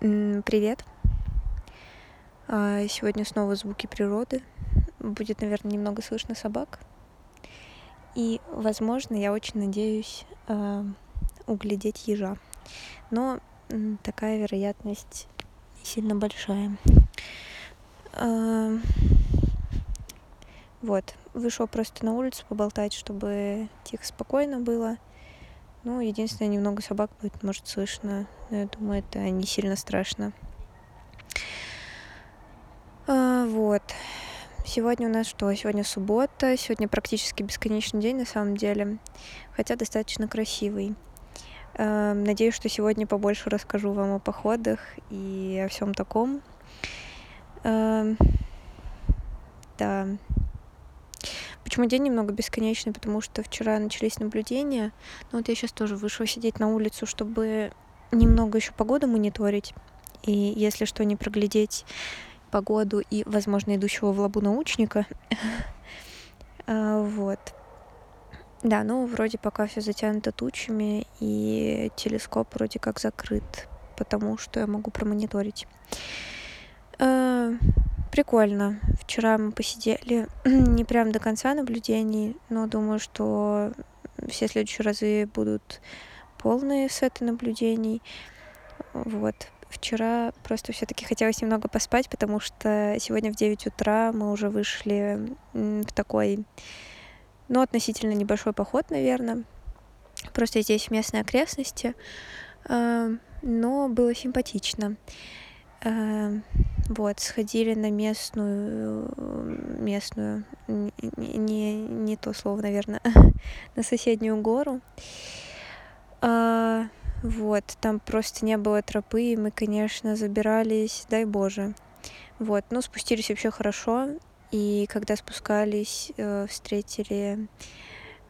Привет. А, сегодня снова звуки природы. Будет, наверное, немного слышно собак. И, возможно, я очень надеюсь а, углядеть ежа. Но такая вероятность не сильно большая. А, вот, вышел просто на улицу поболтать, чтобы тихо, спокойно было. Ну, единственное, немного собак будет, может, слышно. Но я думаю, это не сильно страшно. А, вот. Сегодня у нас что? Сегодня суббота. Сегодня практически бесконечный день, на самом деле. Хотя достаточно красивый. А, надеюсь, что сегодня побольше расскажу вам о походах и о всем таком. А, да. Почему день немного бесконечный? Потому что вчера начались наблюдения. Ну вот я сейчас тоже вышла сидеть на улицу, чтобы немного еще погоду мониторить. И если что, не проглядеть погоду и, возможно, идущего в лабу научника. А, вот. Да, ну вроде пока все затянуто тучами, и телескоп вроде как закрыт, потому что я могу промониторить. Прикольно. Вчера мы посидели не прям до конца наблюдений, но думаю, что все следующие разы будут полные сеты наблюдений. Вот. Вчера просто все-таки хотелось немного поспать, потому что сегодня в 9 утра мы уже вышли в такой, ну, относительно небольшой поход, наверное. Просто здесь в местной окрестности. А, но было симпатично. А, вот, сходили на местную, местную, не, не то слово, наверное, на соседнюю гору. А, вот, там просто не было тропы, и мы, конечно, забирались, дай боже. Вот, ну, спустились вообще хорошо, и когда спускались, э, встретили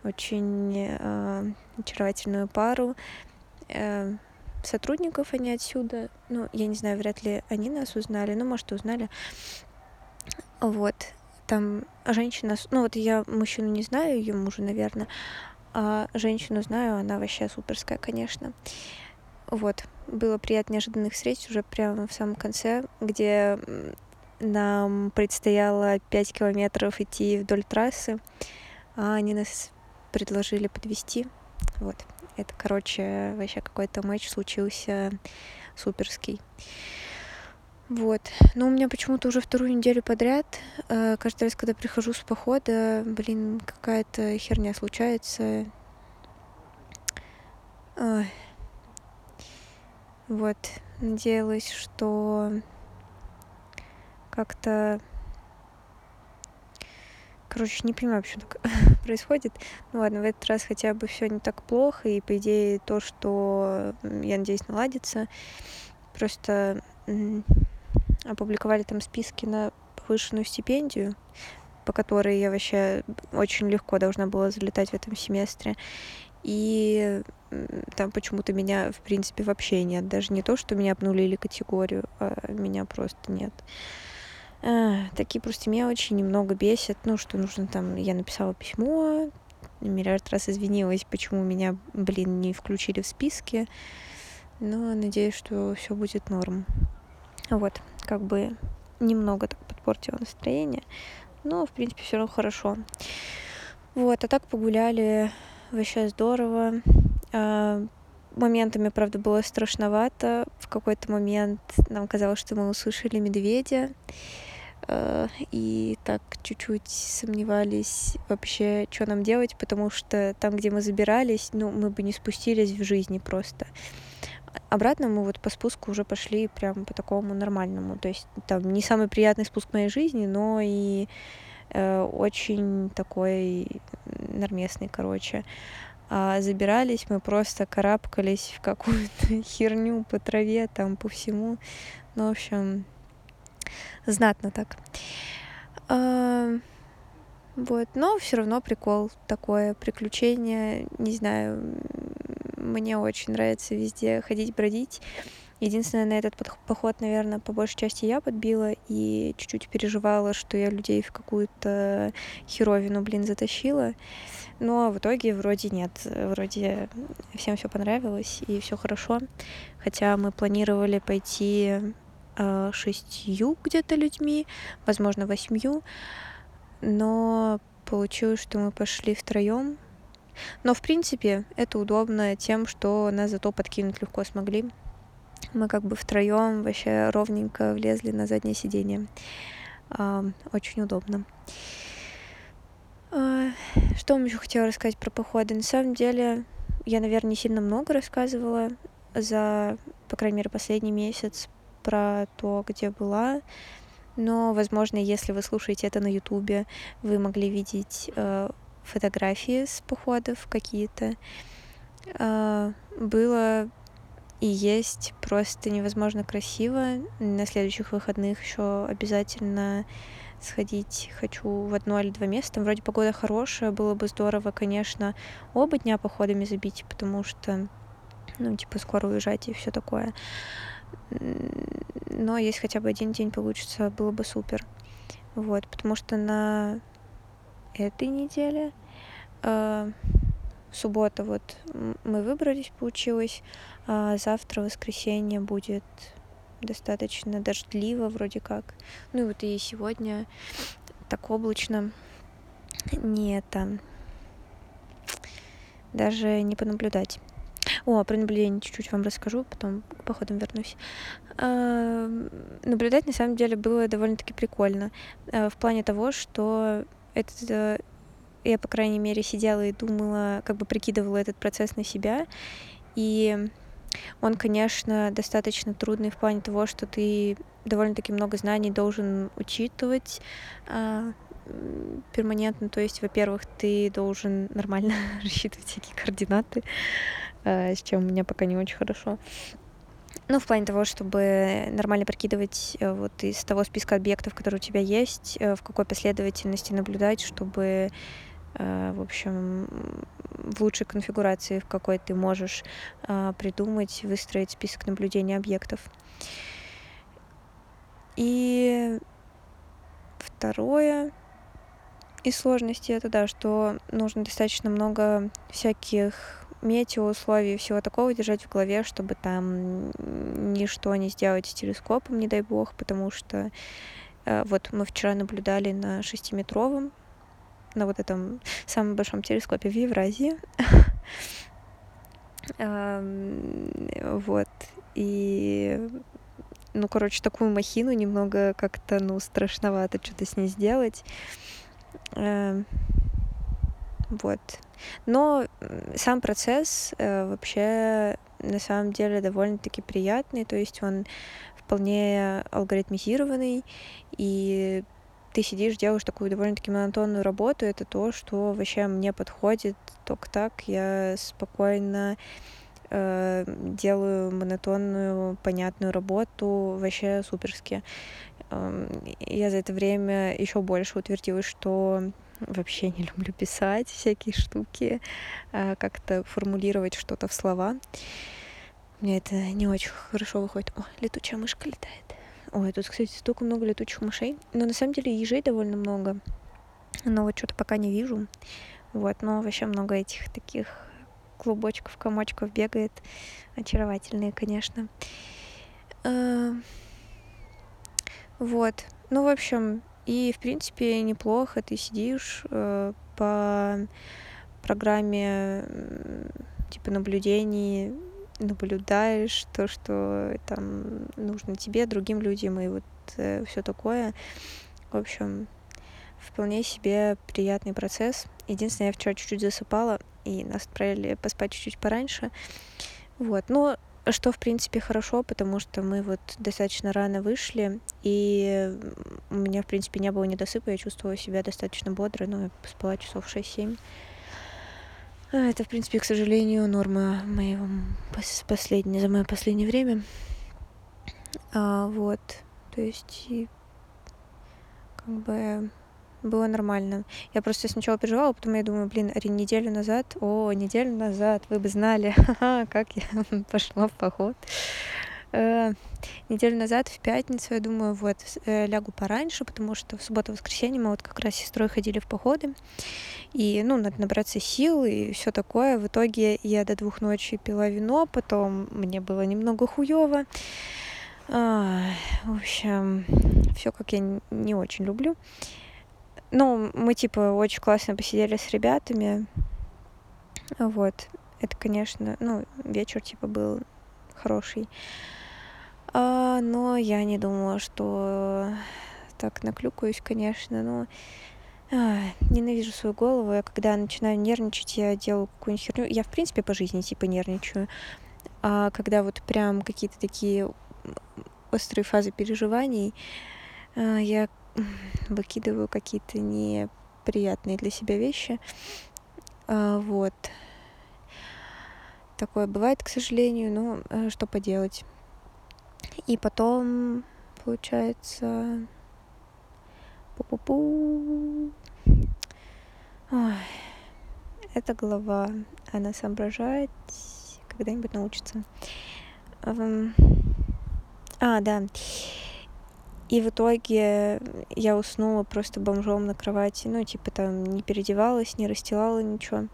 очень э, очаровательную пару. Сотрудников они отсюда. Ну, я не знаю, вряд ли они нас узнали, ну, может, узнали. Вот. Там женщина... Ну, вот я мужчину не знаю, ее мужа, наверное. А женщину знаю, она вообще суперская, конечно. Вот. Было приятно неожиданных встреч уже прямо в самом конце, где нам предстояло 5 километров идти вдоль трассы, а они нас предложили подвести. Вот. Это, короче, вообще какой-то матч случился суперский. Вот. Но у меня почему-то уже вторую неделю подряд, э, каждый раз, когда прихожу с похода, блин, какая-то херня случается. Ой. Вот. Надеялась, что как-то Короче, не понимаю, почему так происходит. Ну ладно, в этот раз хотя бы все не так плохо, и по идее то, что, я надеюсь, наладится. Просто опубликовали там списки на повышенную стипендию, по которой я вообще очень легко должна была залетать в этом семестре. И там почему-то меня, в принципе, вообще нет. Даже не то, что меня обнулили категорию, а меня просто нет. А, такие просто мелочи немного бесят. Ну, что нужно там... Я написала письмо, миллиард раз извинилась, почему меня, блин, не включили в списки. Но надеюсь, что все будет норм. Вот, как бы немного так подпортило настроение. Но, в принципе, все равно хорошо. Вот, а так погуляли вообще здорово. А, моментами, правда, было страшновато. В какой-то момент нам казалось, что мы услышали медведя. Э, и так чуть-чуть сомневались вообще, что нам делать, потому что там, где мы забирались, ну, мы бы не спустились в жизни просто. Обратно мы вот по спуску уже пошли прям по такому нормальному. То есть там не самый приятный спуск моей жизни, но и э, очень такой нормесный, короче. А забирались мы просто карабкались в какую-то херню по траве, там по всему. Ну, в общем, знатно так. А, вот, но все равно прикол такое приключение, не знаю, мне очень нравится везде ходить, бродить. Единственное, на этот поход, наверное, по большей части я подбила и чуть-чуть переживала, что я людей в какую-то херовину, блин, затащила. Но в итоге вроде нет, вроде всем все понравилось и все хорошо. Хотя мы планировали пойти э, шестью где-то людьми, возможно, восьмью, но получилось, что мы пошли втроем. Но, в принципе, это удобно тем, что нас зато подкинуть легко смогли. Мы как бы втроем вообще ровненько влезли на заднее сиденье. Э, очень удобно. А, что вам еще хотела рассказать про походы? На самом деле, я, наверное, не сильно много рассказывала за, по крайней мере, последний месяц про то, где была. Но, возможно, если вы слушаете это на Ютубе, вы могли видеть э, фотографии с походов какие-то. Э, было и есть просто невозможно красиво. На следующих выходных еще обязательно сходить хочу в одно или два места. Вроде погода хорошая, было бы здорово, конечно, оба дня походами забить, потому что, ну, типа, скоро уезжать и все такое. Но если хотя бы один день получится, было бы супер. Вот, потому что на этой неделе э, суббота вот мы выбрались, получилось, а завтра воскресенье будет достаточно дождливо вроде как. Ну и вот и сегодня так облачно. Не это... Даже не понаблюдать. О, про наблюдение чуть-чуть вам расскажу, потом походом вернусь. А, наблюдать на самом деле было довольно-таки прикольно. А, в плане того, что это я, по крайней мере, сидела и думала, как бы прикидывала этот процесс на себя. И он, конечно, достаточно трудный в плане того, что ты довольно-таки много знаний должен учитывать а, перманентно. То есть, во-первых, ты должен нормально рассчитывать всякие координаты, с чем у меня пока не очень хорошо. Ну, в плане того, чтобы нормально прикидывать э, вот из того списка объектов, которые у тебя есть, э, в какой последовательности наблюдать, чтобы Э, в общем, в лучшей конфигурации, в какой ты можешь э, придумать, выстроить список наблюдения объектов. И второе из сложностей это да, что нужно достаточно много всяких метеоусловий и всего такого держать в голове, чтобы там ничто не сделать с телескопом, не дай бог, потому что э, вот мы вчера наблюдали на шестиметровом на вот этом самом большом телескопе в Евразии. Вот. И ну, короче, такую махину немного как-то, ну, страшновато что-то с ней сделать. Вот. Но сам процесс э, вообще на самом деле довольно-таки приятный, то есть он вполне алгоритмизированный, и ты сидишь, делаешь такую довольно-таки монотонную работу, это то, что вообще мне подходит только так. Я спокойно э, делаю монотонную, понятную работу, вообще суперски. Э, я за это время еще больше утвердилась, что вообще не люблю писать всякие штуки, э, как-то формулировать что-то в слова. Мне это не очень хорошо выходит. О, летучая мышка летает. Ой, тут, кстати, столько много летучих мышей. Но на самом деле ежей довольно много. Но вот что-то пока не вижу. Вот, но вообще много этих таких клубочков, комочков бегает. Очаровательные, конечно. А, вот. Ну, в общем, и, в принципе, неплохо. Ты сидишь э, по программе типа наблюдений наблюдаешь то, что там нужно тебе, другим людям и вот э, все такое. В общем, вполне себе приятный процесс. Единственное, я вчера чуть-чуть засыпала, и нас отправили поспать чуть-чуть пораньше. Вот, но что, в принципе, хорошо, потому что мы вот достаточно рано вышли, и у меня, в принципе, не было недосыпа, я чувствовала себя достаточно бодро, но я спала часов 6-7. А, это, в принципе, к сожалению, норма моего последнее, за мое последнее время. А, вот. То есть, и, как бы было нормально. Я просто сначала переживала, потом я думаю, блин, неделю назад, о, неделю назад, вы бы знали, как я пошла в поход. А, неделю назад, в пятницу, я думаю, вот, э, лягу пораньше, потому что в субботу-воскресенье мы вот как раз с сестрой ходили в походы, и, ну, надо набраться сил и все такое. В итоге я до двух ночи пила вино, потом мне было немного хуево. А, в общем, все как я не очень люблю. Ну, мы, типа, очень классно посидели с ребятами. Вот. Это, конечно, ну, вечер, типа, был хороший. А, но я не думала, что так наклюкаюсь, конечно, но а, ненавижу свою голову. Я когда начинаю нервничать, я делаю какую-нибудь херню. Я, в принципе, по жизни, типа, нервничаю. А когда вот прям какие-то такие острые фазы переживаний, а, я выкидываю какие-то неприятные для себя вещи. А, вот. Такое бывает, к сожалению, но э, что поделать. И потом, получается, пу-пу-пу. Ой. Эта глава, она соображает, когда-нибудь научится. А, да. И в итоге я уснула просто бомжом на кровати. Ну, типа там не переодевалась, не расстилала ничего.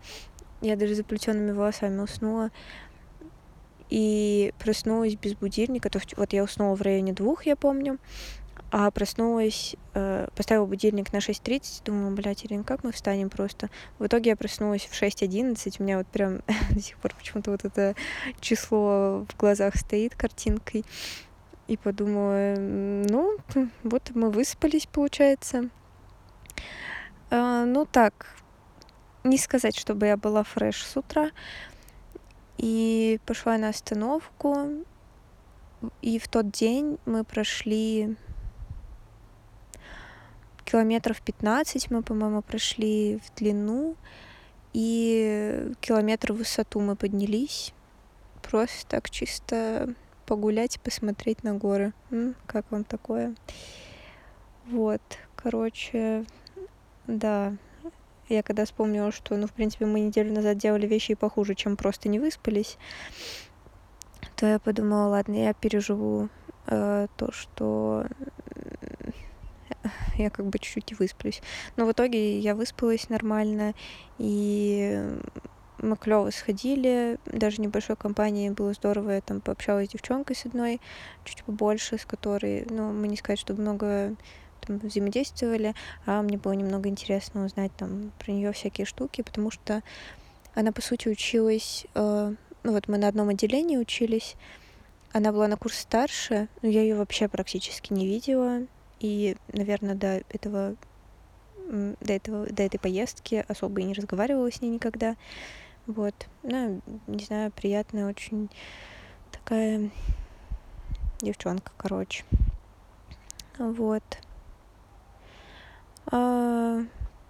Я даже заплетенными волосами уснула. И проснулась без будильника. То есть вот я уснула в районе двух, я помню. А проснулась, э, поставила будильник на 6.30, думала, блядь, Ирина, как мы встанем просто? В итоге я проснулась в 6.11, у меня вот прям до сих пор почему-то вот это число в глазах стоит картинкой и подумала, ну, вот мы выспались, получается. А, ну так, не сказать, чтобы я была фреш с утра. И пошла на остановку. И в тот день мы прошли километров 15 мы, по-моему, прошли в длину. И километр в высоту мы поднялись. Просто так чисто погулять, посмотреть на горы. М, как вам такое? Вот, короче, да. Я когда вспомнила, что, ну, в принципе, мы неделю назад делали вещи и похуже, чем просто не выспались, то я подумала, ладно, я переживу э, то, что я как бы чуть-чуть высплюсь. Но в итоге я выспалась нормально, и мы клево сходили, даже небольшой компании было здорово, я там пообщалась с девчонкой с одной, чуть побольше, с которой, ну, мы не сказать, что много там взаимодействовали, а мне было немного интересно узнать там про нее всякие штуки, потому что она, по сути, училась, э, ну вот мы на одном отделении учились, она была на курс старше, но я ее вообще практически не видела, и, наверное, до этого до, этого, до этой поездки особо и не разговаривала с ней никогда. Вот. Ну, не знаю, приятная очень такая девчонка, короче. Вот. А,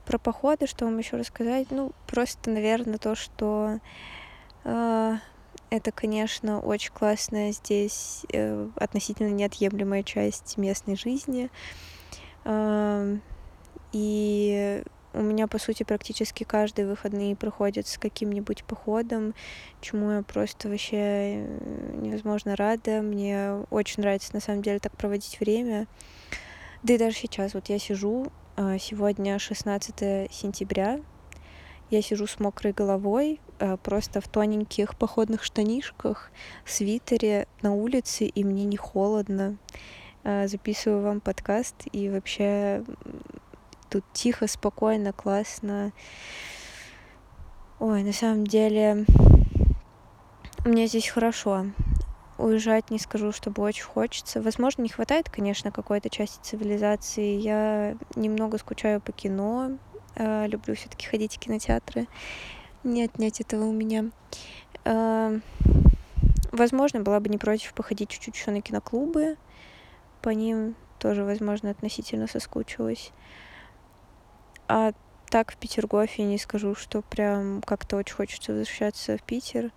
про походы, что вам еще рассказать? Ну, просто, наверное, то, что а, это, конечно, очень классная здесь э, относительно неотъемлемая часть местной жизни. Э, и у меня, по сути, практически каждые выходные проходят с каким-нибудь походом, чему я просто вообще э, невозможно рада. Мне очень нравится, на самом деле, так проводить время. Да и даже сейчас, вот я сижу, а, сегодня 16 сентября, я сижу с мокрой головой, а, просто в тоненьких походных штанишках, свитере на улице, и мне не холодно. А, записываю вам подкаст, и вообще тут тихо, спокойно, классно. Ой, на самом деле, мне здесь хорошо. Уезжать не скажу, чтобы очень хочется. Возможно, не хватает, конечно, какой-то части цивилизации. Я немного скучаю по кино. Э, люблю все-таки ходить в кинотеатры. Не отнять этого у меня. Э, возможно, была бы не против походить чуть-чуть еще на киноклубы. По ним тоже, возможно, относительно соскучилась. А так в Петергофе не скажу, что прям как-то очень хочется возвращаться в Питер.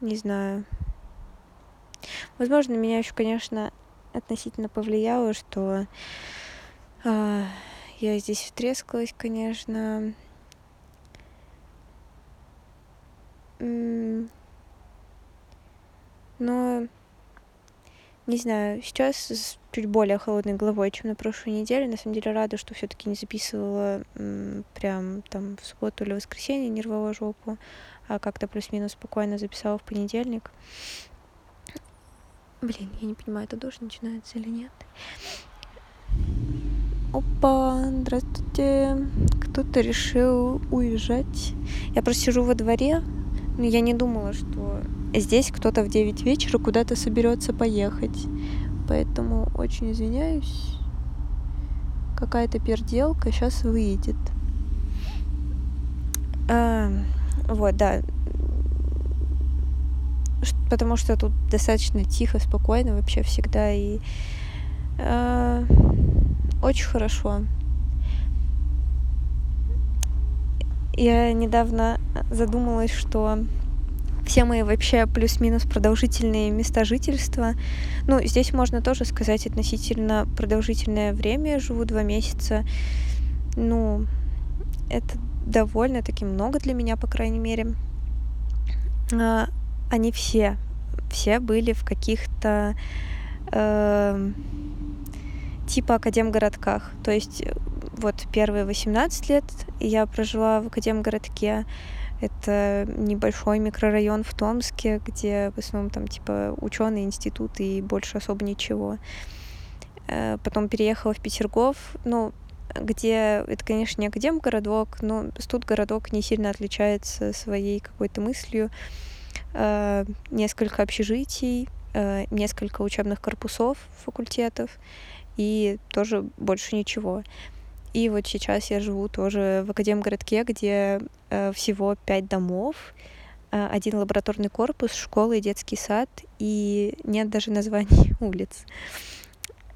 Не знаю. Возможно, меня еще, конечно, относительно повлияло, что а, я здесь втрескалась, конечно. Но не знаю, сейчас с чуть более холодной головой, чем на прошлой неделе. На самом деле рада, что все-таки не записывала прям там в субботу или воскресенье, не рвала жопу, как-то плюс-минус спокойно записала в понедельник. Блин, я не понимаю, это дождь начинается или нет. Опа, здравствуйте. Кто-то решил уезжать. Я просто сижу во дворе, но я не думала, что здесь кто-то в 9 вечера куда-то соберется поехать. Поэтому очень извиняюсь. Какая-то перделка сейчас выйдет. А, вот, да. Потому что тут достаточно тихо, спокойно вообще всегда. И а, очень хорошо. Я недавно задумалась, что все мои вообще плюс-минус продолжительные места жительства. Ну, здесь можно тоже сказать относительно продолжительное время. Я живу два месяца. Ну, это довольно-таки много для меня, по крайней мере. А, они все, все были в каких-то э, типа академгородках. То есть э, вот первые 18 лет я прожила в академгородке. Это небольшой микрорайон в Томске, где в основном там типа ученые институты и больше особо ничего. Э, потом переехала в Петергоф, ну, где это, конечно, не академгородок, но тут городок не сильно отличается своей какой-то мыслью. Э, несколько общежитий, несколько учебных корпусов факультетов и тоже больше ничего. И вот сейчас я живу тоже в Академгородке, где э, всего пять домов, э, один лабораторный корпус, школа и детский сад, и нет даже названий улиц.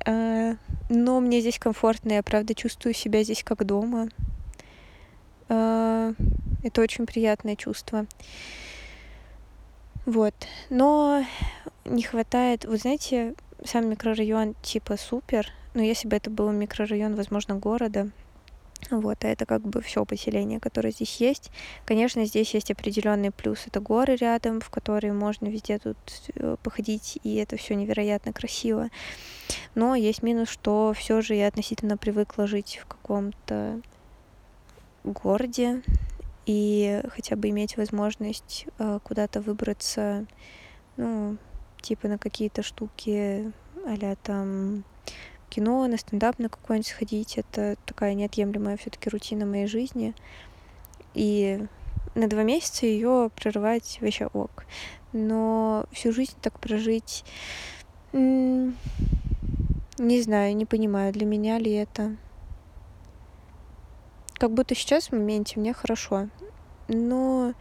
Э, но мне здесь комфортно, я правда чувствую себя здесь как дома. Э, это очень приятное чувство. Вот. Но не хватает, вот знаете, сам микрорайон типа супер, но если бы это был микрорайон, возможно, города, вот, а это как бы все поселение, которое здесь есть. Конечно, здесь есть определенный плюс. Это горы рядом, в которые можно везде тут э, походить, и это все невероятно красиво. Но есть минус, что все же я относительно привыкла жить в каком-то городе и хотя бы иметь возможность э, куда-то выбраться, ну, типа на какие-то штуки, а там кино, на стендап на какой-нибудь сходить. Это такая неотъемлемая все-таки рутина моей жизни. И на два месяца ее прерывать вообще ок. Но всю жизнь так прожить, не знаю, не понимаю, для меня ли это. Как будто сейчас в моменте мне хорошо, но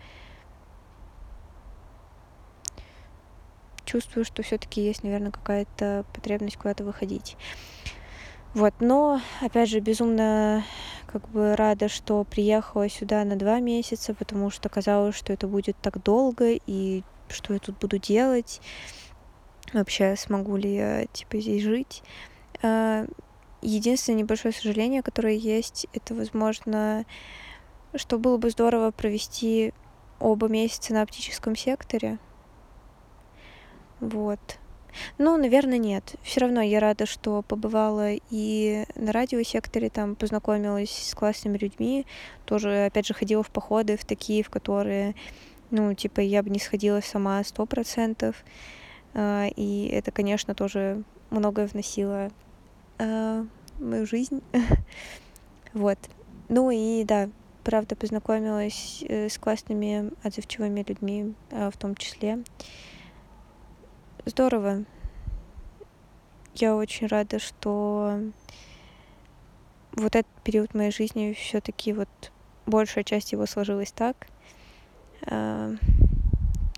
чувствую, что все-таки есть, наверное, какая-то потребность куда-то выходить. Вот, но, опять же, безумно как бы рада, что приехала сюда на два месяца, потому что казалось, что это будет так долго, и что я тут буду делать, вообще смогу ли я, типа, здесь жить. А, единственное небольшое сожаление, которое есть, это, возможно, что было бы здорово провести оба месяца на оптическом секторе, вот. Ну, наверное, нет. Все равно я рада, что побывала и на радиосекторе, там познакомилась с классными людьми. Тоже, опять же, ходила в походы, в такие, в которые, ну, типа, я бы не сходила сама сто процентов. А, и это, конечно, тоже многое вносило а, в мою жизнь. вот. Ну и да, правда, познакомилась э, с классными, отзывчивыми людьми а, в том числе здорово. Я очень рада, что вот этот период моей жизни все-таки вот большая часть его сложилась так. А,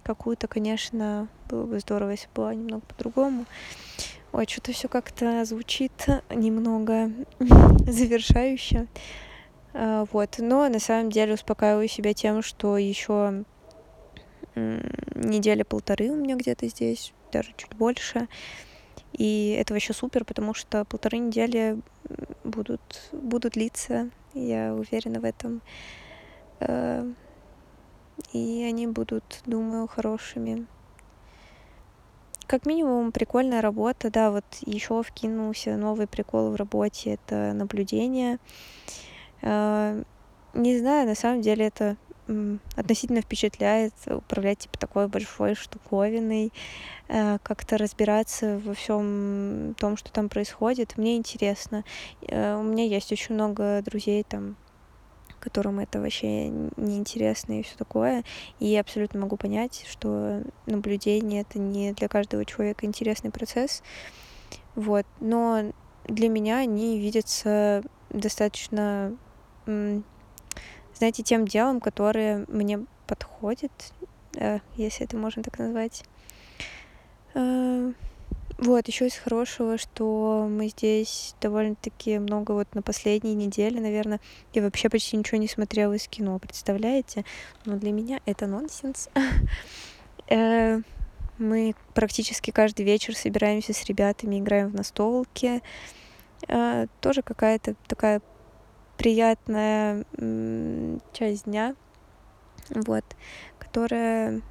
какую-то, конечно, было бы здорово, если была немного по-другому. Ой, что-то все как-то звучит немного завершающе. А, вот. Но на самом деле успокаиваю себя тем, что еще неделя полторы у меня где-то здесь даже чуть больше. И это вообще супер, потому что полторы недели будут, будут длиться, я уверена в этом. Э, и они будут, думаю, хорошими. как минимум прикольная работа, да, вот еще вкинулся новый прикол в работе, это наблюдение. Э, не знаю, на самом деле это относительно впечатляет управлять типа такой большой штуковиной, э, как-то разбираться во всем том, что там происходит. Мне интересно. Э, у меня есть очень много друзей там которым это вообще неинтересно и все такое. И я абсолютно могу понять, что наблюдение это не для каждого человека интересный процесс. Вот. Но для меня они видятся достаточно, знаете, тем делом, которое мне подходит, э, если это можно так назвать. Э, вот, еще из хорошего, что мы здесь довольно-таки много вот на последней неделе, наверное, я вообще почти ничего не смотрела из кино, представляете? Но для меня это нонсенс. Э, мы практически каждый вечер собираемся с ребятами, играем в настолки. Тоже какая-то такая приятная часть дня, вот, которая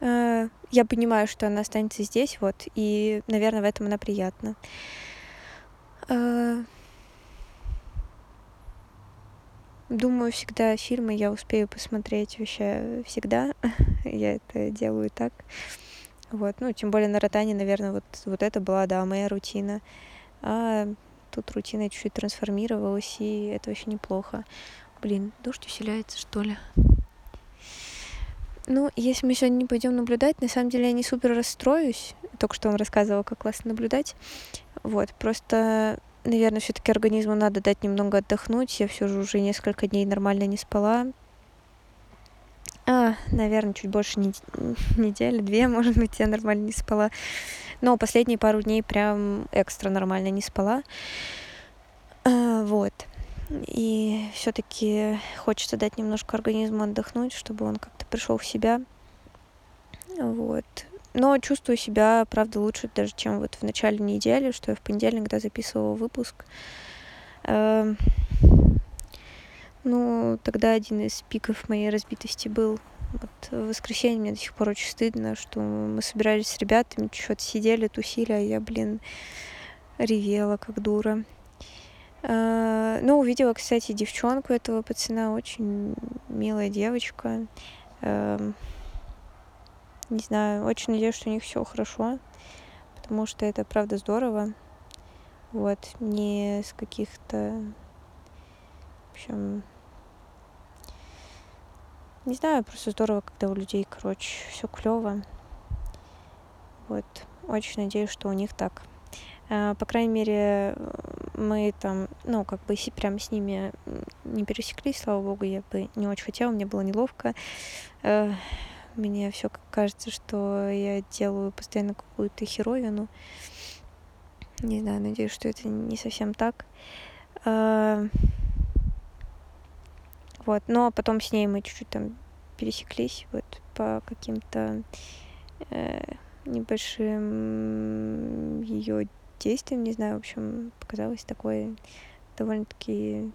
Э, я понимаю, что она останется здесь, вот, и, наверное, в этом она приятна. Э, думаю, всегда фильмы я успею посмотреть вообще всегда. я это делаю так. Вот, ну, тем более на Ротане, наверное, вот, вот это была, да, моя рутина. А тут рутина чуть-чуть трансформировалась, и это вообще неплохо. Блин, дождь усиляется, что ли? Ну, если мы сегодня не пойдем наблюдать, на самом деле я не супер расстроюсь. Только что вам рассказывала, как классно наблюдать. Вот, просто, наверное, все-таки организму надо дать немного отдохнуть. Я все же уже несколько дней нормально не спала. А, наверное, чуть больше не... недели, две, может быть, я нормально не спала. Но последние пару дней прям экстра нормально не спала. А, вот. И все-таки хочется дать немножко организму отдохнуть, чтобы он как-то пришел в себя. Вот. Но чувствую себя, правда, лучше даже, чем вот в начале недели, что я в понедельник, когда записывала выпуск. Ну, тогда один из пиков моей разбитости был вот в воскресенье мне до сих пор очень стыдно, что мы собирались с ребятами, что-то сидели, тусили, а я, блин, ревела как дура. Э, ну, увидела, кстати, девчонку этого пацана, очень милая девочка. Эм, не знаю, очень надеюсь, что у них все хорошо, потому что это правда здорово. Вот, не с каких-то, в общем, не знаю, просто здорово, когда у людей, короче, все клево. Вот, очень надеюсь, что у них так. Э, по крайней мере, мы там, ну, как бы прям с ними не пересеклись, слава богу, я бы не очень хотела, мне было неловко. Э, мне все кажется, что я делаю постоянно какую-то херовину. Не знаю, надеюсь, что это не совсем так. Э, вот, но потом с ней мы чуть-чуть там пересеклись вот по каким-то э, небольшим ее действием, не знаю, в общем, показалось такой довольно-таки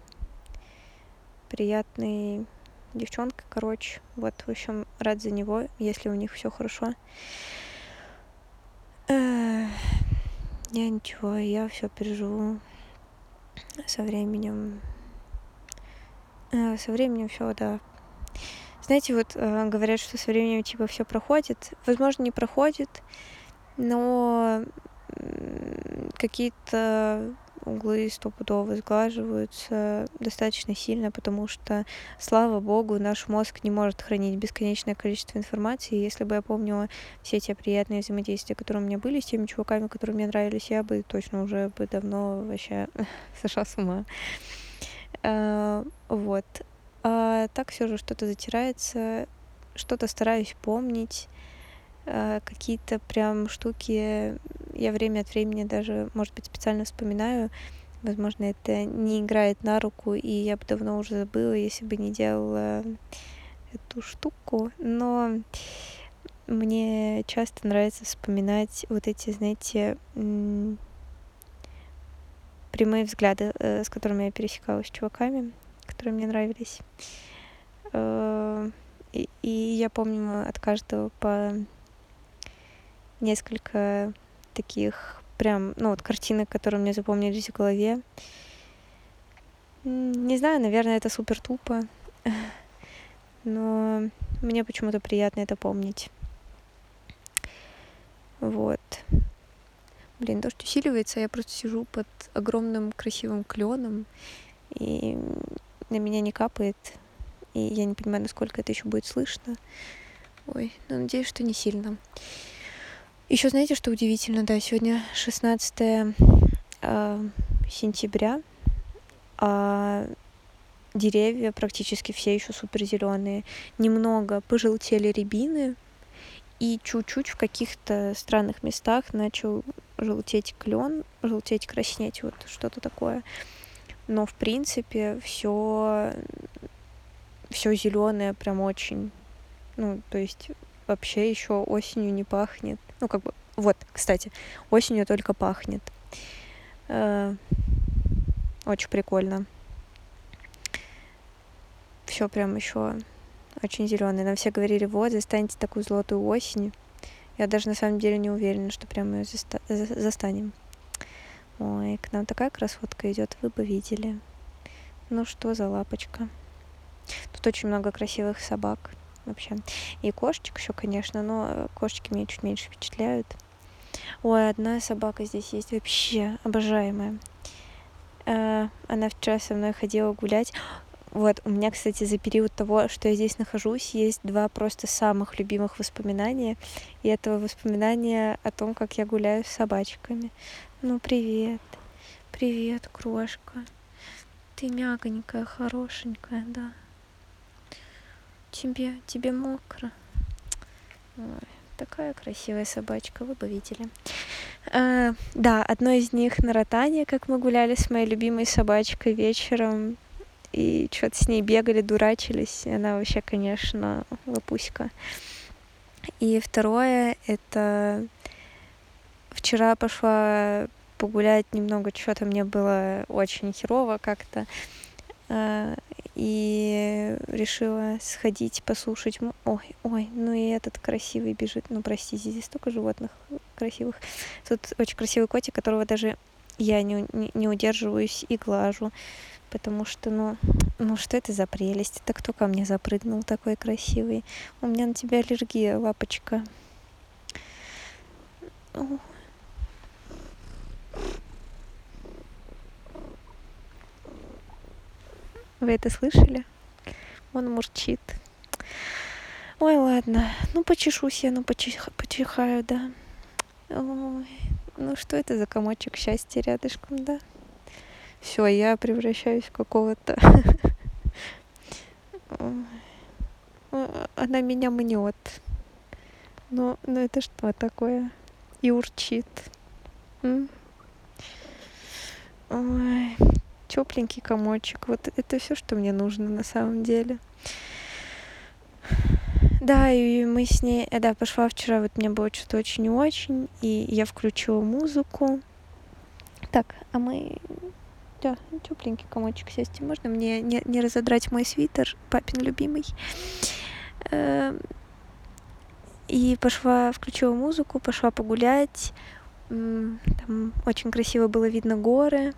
приятной девчонка, короче. Вот, в общем, рад за него, если у них все хорошо. Я ничего, я все переживу со временем. Со временем все, да. Знаете, вот э, говорят, что со временем типа все проходит. Возможно, не проходит, но какие-то углы стопудово сглаживаются достаточно сильно, потому что, слава богу, наш мозг не может хранить бесконечное количество информации. Если бы я помнила все те приятные взаимодействия, которые у меня были с теми чуваками, которые мне нравились, я бы точно уже бы давно вообще сошла с ума. А, вот. А так все же что-то затирается, что-то стараюсь помнить, а, какие-то прям штуки я время от времени даже, может быть, специально вспоминаю. Возможно, это не играет на руку, и я бы давно уже забыла, если бы не делала эту штуку. Но мне часто нравится вспоминать вот эти, знаете, прямые взгляды, э, с которыми я пересекалась с чуваками, которые мне нравились. Э, и, и я помню от каждого по несколько таких прям, ну вот картинок, которые мне запомнились в голове. Не знаю, наверное, это супер тупо, но мне почему-то приятно это помнить. Вот. Блин, дождь усиливается, я просто сижу под огромным красивым кленом, и на меня не капает, и я не понимаю, насколько это еще будет слышно. Ой, ну надеюсь, что не сильно. Еще знаете, что удивительно, да, сегодня 16 э, а, сентября, а деревья практически все еще супер зеленые. Немного пожелтели рябины, и чуть-чуть в каких-то странных местах начал желтеть клен, желтеть, краснеть, вот что-то такое. Но в принципе все все зеленое, прям очень. Ну, то есть вообще еще осенью не пахнет. Ну, как бы, вот, кстати, осенью только пахнет. Э, очень прикольно. Все прям еще очень зеленый. Нам все говорили, вот, застанете такую золотую осень. Я даже на самом деле не уверена, что прям ее заста- застанем. Ой, к нам такая красотка идет, вы бы видели. Ну что за лапочка. Тут очень много красивых собак вообще. И кошечек еще, конечно, но кошечки меня чуть меньше впечатляют. Ой, одна собака здесь есть вообще обожаемая. Э, она вчера со мной ходила гулять. Вот, у меня, кстати, за период того, что я здесь нахожусь, есть два просто самых любимых воспоминания. И этого воспоминания о том, как я гуляю с собачками. Ну, привет. Привет, крошка. Ты мягонькая, хорошенькая, да. Тебе, тебе мокро. Ой, такая красивая собачка, вы бы видели. А, да, одно из них на ротане, как мы гуляли с моей любимой собачкой вечером и что-то с ней бегали, дурачились. Она вообще, конечно, лопуська. И второе, это вчера пошла погулять немного, что-то мне было очень херово как-то. А, и решила сходить послушать. Ой, ой, ну и этот красивый бежит. Ну, простите, здесь столько животных красивых. Тут очень красивый котик, которого даже я не, не, не удерживаюсь и глажу потому что, ну, ну что это за прелесть? Это кто ко мне запрыгнул такой красивый? У меня на тебя аллергия, лапочка. Вы это слышали? Он мурчит. Ой, ладно. Ну, почешусь я, ну, почих... почихаю, да. Ой, ну, что это за комочек счастья рядышком, да? Все, я превращаюсь в какого-то... Она меня мнет. Но, но это что такое? И урчит. Ой, тепленький комочек. Вот это все, что мне нужно на самом деле. Да, и мы с ней, да, пошла вчера, вот мне было что-то очень и очень, и я включила музыку. Так, а мы да, тепленький комочек сесть. Можно мне не, не разодрать мой свитер, папин любимый. Эм, и пошла, включила музыку, пошла погулять. Там очень красиво было видно горы.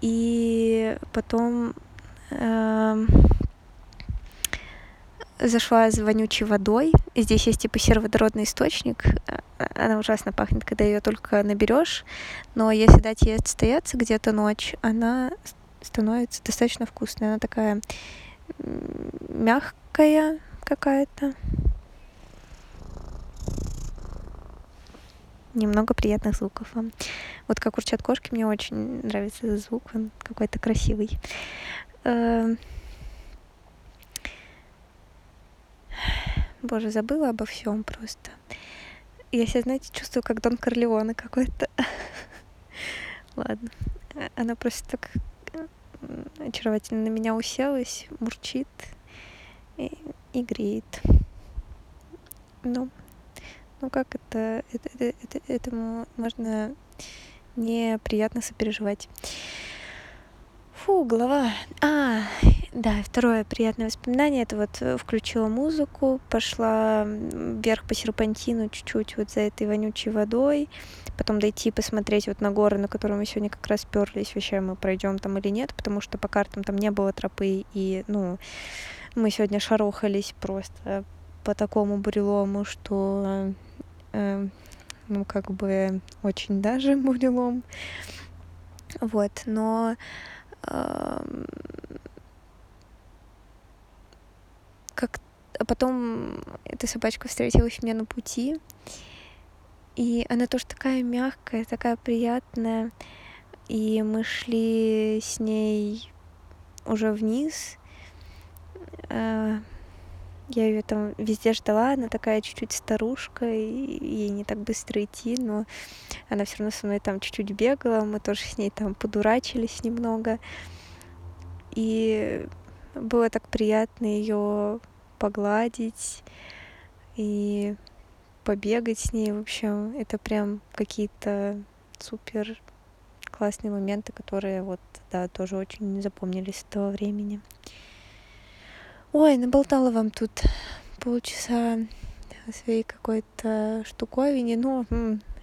И потом э, зашла с вонючей водой. Здесь есть типа сероводородный источник. Она ужасно пахнет, когда ее только наберешь. Но если дать ей отстояться где-то ночь, она становится достаточно вкусной. Она такая мягкая какая-то. Немного приятных звуков. Вот как урчат кошки, мне очень нравится звук, он какой-то красивый. Боже, забыла обо всем просто. Я себя, знаете, чувствую как Дон Корлеоне какой-то. Ладно. Она просто так очаровательно на меня уселась, мурчит и, и греет. Ну, ну как это, это, это, это этому можно неприятно сопереживать. Фу, голова. А, Да, второе приятное воспоминание это вот э, включила музыку, пошла вверх по серпантину чуть-чуть вот за этой вонючей водой, потом дойти посмотреть вот на горы, на которые мы сегодня как раз перлись, вообще мы пройдем там или нет, потому что по картам там не было тропы, и, ну, мы сегодня шарохались просто по такому бурелому, что, э, ну, как бы очень даже бурелом. Вот, но как а потом эта собачка встретилась мне на пути, и она тоже такая мягкая, такая приятная, и мы шли с ней уже вниз. Я ее там везде ждала, она такая чуть-чуть старушка, и ей не так быстро идти, но она все равно со мной там чуть-чуть бегала, мы тоже с ней там подурачились немного. И было так приятно ее погладить и побегать с ней. В общем, это прям какие-то супер классные моменты, которые вот, да, тоже очень запомнились с того времени. Ой, наболтала вам тут полчаса своей какой-то штуковине, но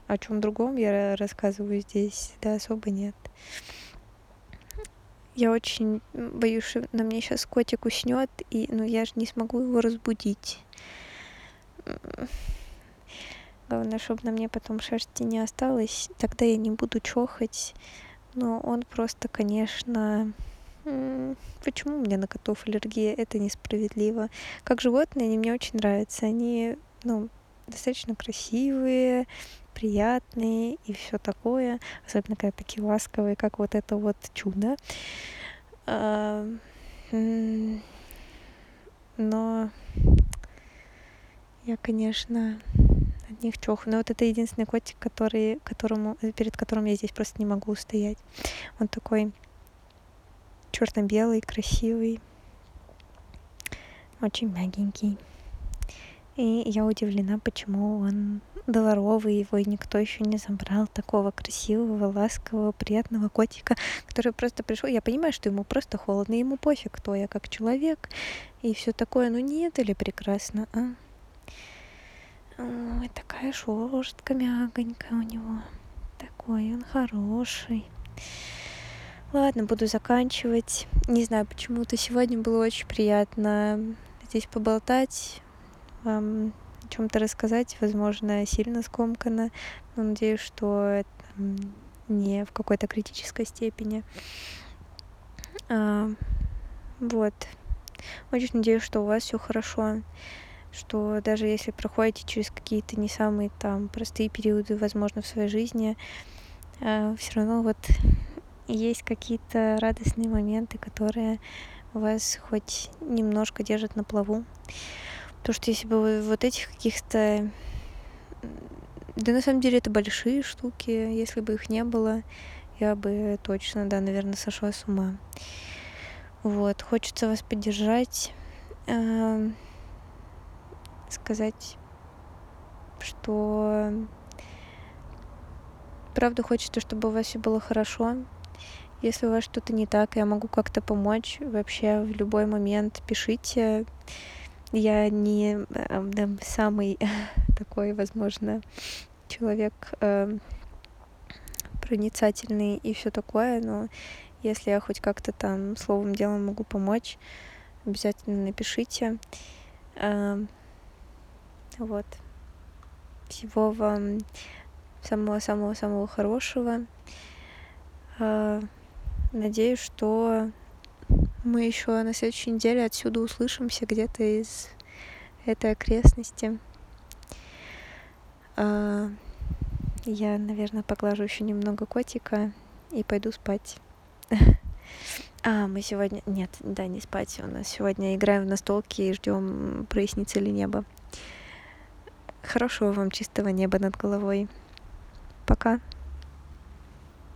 о чем другом я рассказываю здесь, да, особо нет. Я очень боюсь, что на мне сейчас котик уснет, и ну я же не смогу его разбудить. Главное, чтобы на мне потом шерсти не осталось. Тогда я не буду чохать. Но он просто, конечно... Почему у меня на котов аллергия? Это несправедливо. Как животные, они мне очень нравятся. Они, ну, достаточно красивые, приятные и все такое, особенно когда такие ласковые, как вот это вот чудо. А, но я, конечно, от них чох. Но вот это единственный котик, который, которому, перед которым я здесь просто не могу устоять. Он такой черно-белый, красивый, очень мягенький. И я удивлена, почему он дворовый, его никто еще не забрал, такого красивого, ласкового, приятного котика, который просто пришел. Я понимаю, что ему просто холодно, ему пофиг, кто я как человек и все такое. Но не это ли прекрасно, а? Ой, такая шерстка мягонькая у него. Такой он хороший. Ладно, буду заканчивать. Не знаю, почему-то сегодня было очень приятно здесь поболтать вам о чем-то рассказать, возможно, сильно скомканно, но надеюсь, что это не в какой-то критической степени. А, вот. Очень надеюсь, что у вас все хорошо, что даже если проходите через какие-то не самые там простые периоды, возможно, в своей жизни, а, все равно вот есть какие-то радостные моменты, которые вас хоть немножко держат на плаву. Потому что если бы вот этих каких-то... Да на самом деле это большие штуки. Если бы их не было, я бы точно, да, наверное, сошла с ума. Вот. Хочется вас поддержать. Э, сказать, что правда хочется, чтобы у вас все было хорошо. Если у вас что-то не так, я могу как-то помочь. Вообще в любой момент пишите я не э, самый такой, возможно, человек э, проницательный и все такое, но если я хоть как-то там словом делом могу помочь, обязательно напишите. Э, вот. Всего вам самого-самого-самого хорошего. Надеюсь, что мы еще на следующей неделе отсюда услышимся где-то из этой окрестности. А, я, наверное, поглажу еще немного котика и пойду спать. А, мы сегодня... Нет, да, не спать. У нас сегодня играем в настолки и ждем, прояснится ли небо. Хорошего вам чистого неба над головой. Пока.